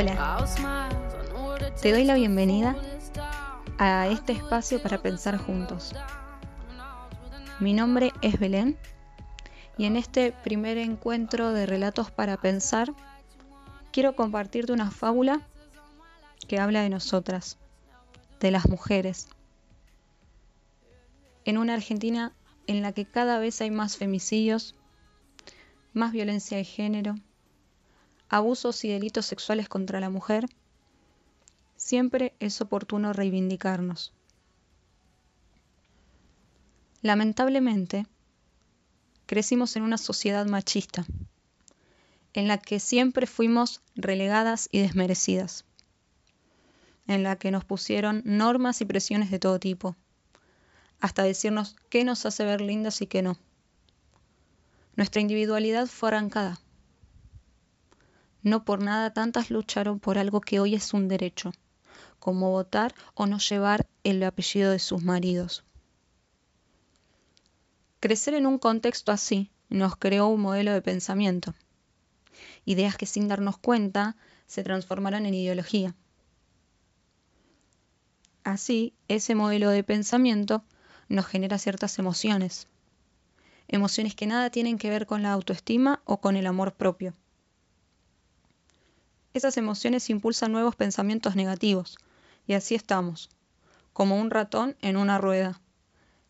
Hola, te doy la bienvenida a este espacio para pensar juntos. Mi nombre es Belén y en este primer encuentro de relatos para pensar quiero compartirte una fábula que habla de nosotras, de las mujeres, en una Argentina en la que cada vez hay más femicidios, más violencia de género, abusos y delitos sexuales contra la mujer, siempre es oportuno reivindicarnos. Lamentablemente, crecimos en una sociedad machista, en la que siempre fuimos relegadas y desmerecidas, en la que nos pusieron normas y presiones de todo tipo, hasta decirnos qué nos hace ver lindas y qué no. Nuestra individualidad fue arrancada no por nada tantas lucharon por algo que hoy es un derecho, como votar o no llevar el apellido de sus maridos. Crecer en un contexto así nos creó un modelo de pensamiento, ideas que sin darnos cuenta se transformarán en ideología. Así, ese modelo de pensamiento nos genera ciertas emociones, emociones que nada tienen que ver con la autoestima o con el amor propio esas emociones impulsan nuevos pensamientos negativos, y así estamos, como un ratón en una rueda,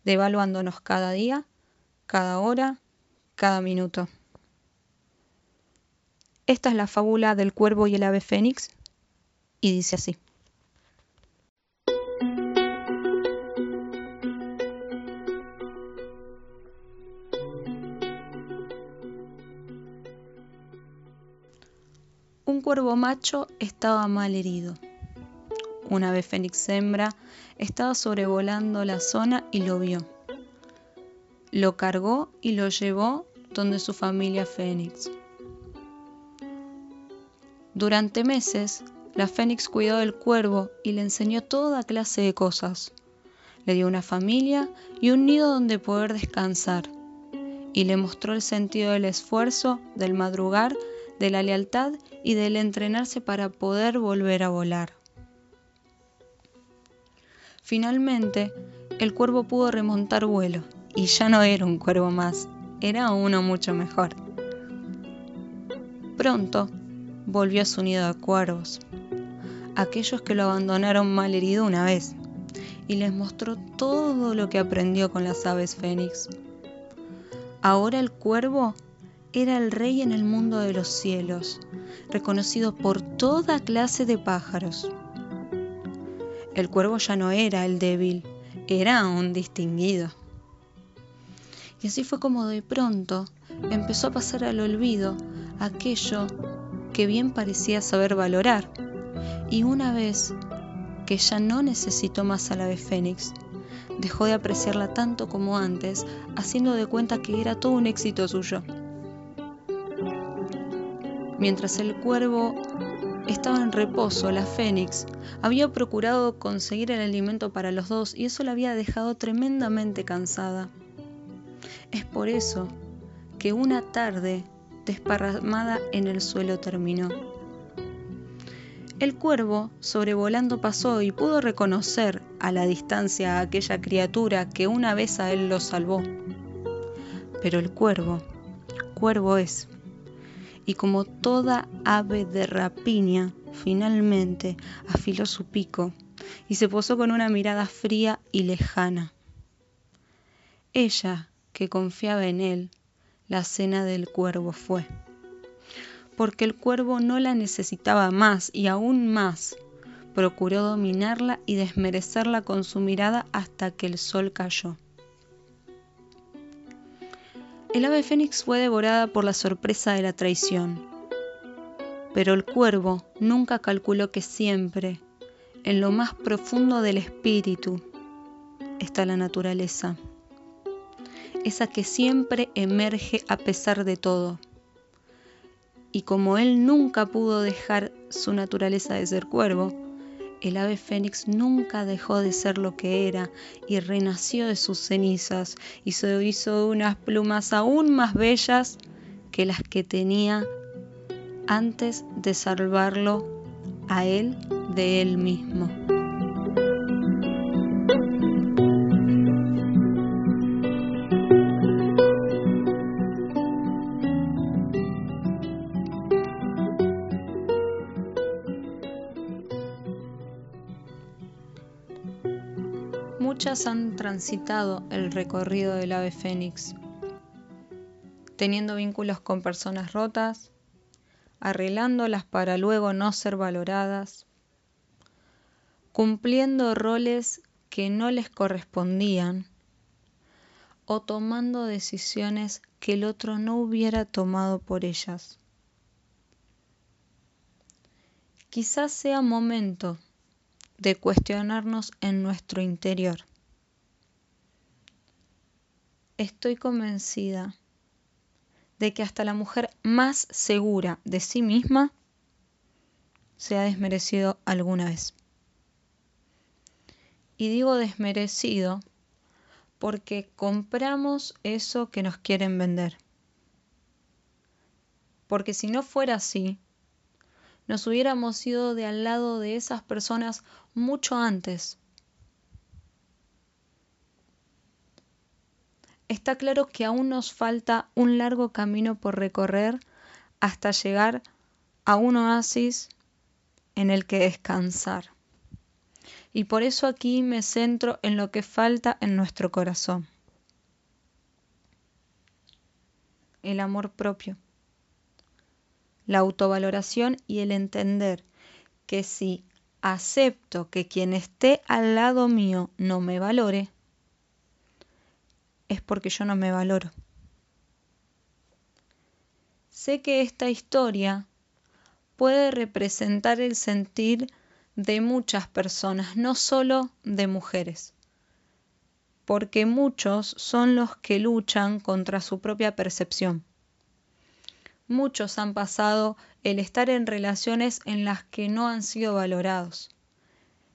devaluándonos cada día, cada hora, cada minuto. Esta es la fábula del cuervo y el ave fénix, y dice así. Un cuervo macho estaba mal herido. Una ave fénix hembra estaba sobrevolando la zona y lo vio. Lo cargó y lo llevó donde su familia fénix. Durante meses, la fénix cuidó del cuervo y le enseñó toda clase de cosas. Le dio una familia y un nido donde poder descansar. Y le mostró el sentido del esfuerzo, del madrugar de la lealtad y del entrenarse para poder volver a volar. Finalmente, el cuervo pudo remontar vuelo y ya no era un cuervo más, era uno mucho mejor. Pronto volvió a su nido de cuervos, aquellos que lo abandonaron mal herido una vez, y les mostró todo lo que aprendió con las aves fénix. Ahora el cuervo era el rey en el mundo de los cielos, reconocido por toda clase de pájaros. El cuervo ya no era el débil, era un distinguido. Y así fue como de pronto empezó a pasar al olvido aquello que bien parecía saber valorar. Y una vez que ya no necesitó más al ave fénix, dejó de apreciarla tanto como antes, haciendo de cuenta que era todo un éxito suyo. Mientras el cuervo estaba en reposo, la fénix había procurado conseguir el alimento para los dos y eso la había dejado tremendamente cansada. Es por eso que una tarde desparramada en el suelo terminó. El cuervo, sobrevolando, pasó y pudo reconocer a la distancia a aquella criatura que una vez a él lo salvó. Pero el cuervo, cuervo es y como toda ave de rapiña, finalmente afiló su pico y se posó con una mirada fría y lejana. Ella, que confiaba en él, la cena del cuervo fue, porque el cuervo no la necesitaba más y aún más procuró dominarla y desmerecerla con su mirada hasta que el sol cayó. El ave fénix fue devorada por la sorpresa de la traición, pero el cuervo nunca calculó que siempre, en lo más profundo del espíritu, está la naturaleza, esa que siempre emerge a pesar de todo. Y como él nunca pudo dejar su naturaleza de ser cuervo, el ave fénix nunca dejó de ser lo que era y renació de sus cenizas y se hizo unas plumas aún más bellas que las que tenía antes de salvarlo a él de él mismo. Han transitado el recorrido del ave fénix, teniendo vínculos con personas rotas, arreglándolas para luego no ser valoradas, cumpliendo roles que no les correspondían o tomando decisiones que el otro no hubiera tomado por ellas. Quizás sea momento de cuestionarnos en nuestro interior. Estoy convencida de que hasta la mujer más segura de sí misma se ha desmerecido alguna vez. Y digo desmerecido porque compramos eso que nos quieren vender. Porque si no fuera así, nos hubiéramos ido de al lado de esas personas mucho antes. Está claro que aún nos falta un largo camino por recorrer hasta llegar a un oasis en el que descansar. Y por eso aquí me centro en lo que falta en nuestro corazón. El amor propio la autovaloración y el entender que si acepto que quien esté al lado mío no me valore, es porque yo no me valoro. Sé que esta historia puede representar el sentir de muchas personas, no solo de mujeres, porque muchos son los que luchan contra su propia percepción. Muchos han pasado el estar en relaciones en las que no han sido valorados.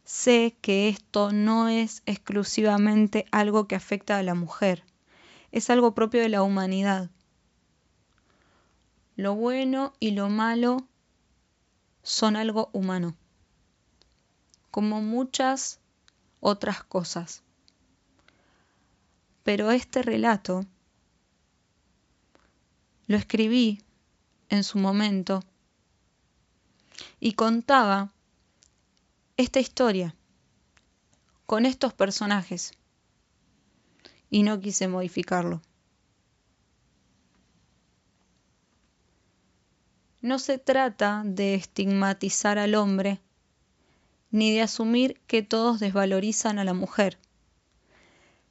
Sé que esto no es exclusivamente algo que afecta a la mujer, es algo propio de la humanidad. Lo bueno y lo malo son algo humano, como muchas otras cosas. Pero este relato lo escribí en su momento y contaba esta historia con estos personajes y no quise modificarlo. No se trata de estigmatizar al hombre ni de asumir que todos desvalorizan a la mujer.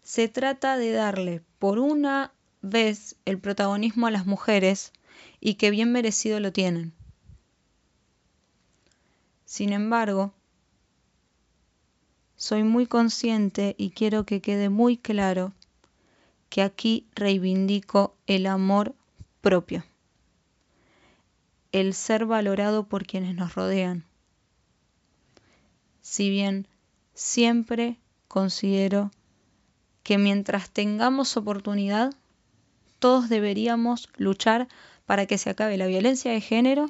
Se trata de darle por una vez el protagonismo a las mujeres y que bien merecido lo tienen. Sin embargo, soy muy consciente y quiero que quede muy claro que aquí reivindico el amor propio, el ser valorado por quienes nos rodean. Si bien siempre considero que mientras tengamos oportunidad, todos deberíamos luchar para que se acabe la violencia de género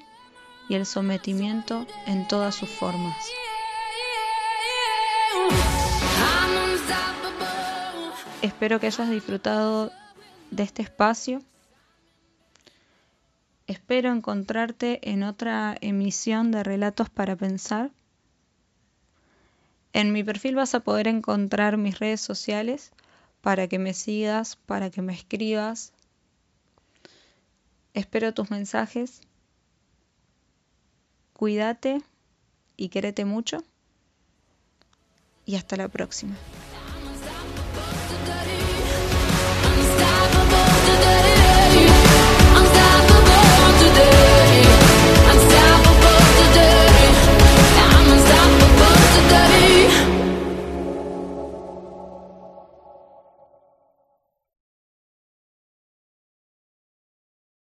y el sometimiento en todas sus formas. Espero que hayas disfrutado de este espacio. Espero encontrarte en otra emisión de Relatos para Pensar. En mi perfil vas a poder encontrar mis redes sociales para que me sigas, para que me escribas, Espero tus mensajes. Cuídate y quérete mucho. Y hasta la próxima.